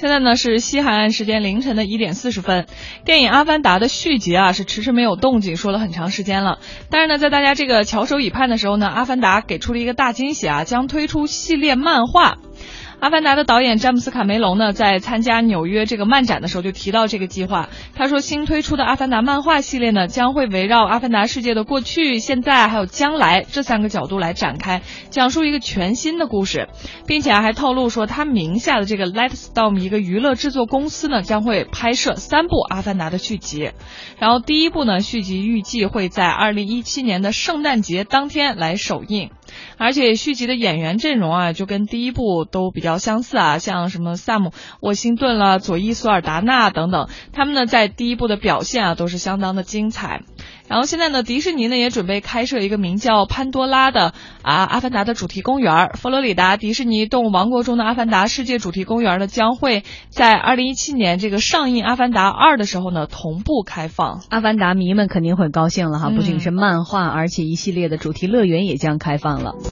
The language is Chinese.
现在呢是西海岸时间凌晨的一点四十分，电影《阿凡达》的续集啊是迟迟没有动静，说了很长时间了。但是呢，在大家这个翘首以盼的时候呢，《阿凡达》给出了一个大惊喜啊，将推出系列漫画。阿凡达的导演詹姆斯卡梅隆呢，在参加纽约这个漫展的时候就提到这个计划。他说，新推出的阿凡达漫画系列呢，将会围绕阿凡达世界的过去、现在还有将来这三个角度来展开，讲述一个全新的故事，并且还透露说，他名下的这个 Lightstorm 一个娱乐制作公司呢，将会拍摄三部阿凡达的续集。然后第一部呢，续集预计会在二零一七年的圣诞节当天来首映。而且续集的演员阵容啊，就跟第一部都比较相似啊，像什么萨姆沃辛顿啦、佐伊索尔达纳等等，他们呢在第一部的表现啊都是相当的精彩。然后现在呢，迪士尼呢也准备开设一个名叫潘多拉的啊阿凡达的主题公园。佛罗里达迪士尼动物王国中的阿凡达世界主题公园呢，将会在二零一七年这个上映阿凡达二的时候呢同步开放。阿凡达迷们肯定会高兴了哈，不仅是漫画，而且一系列的主题乐园也将开放了。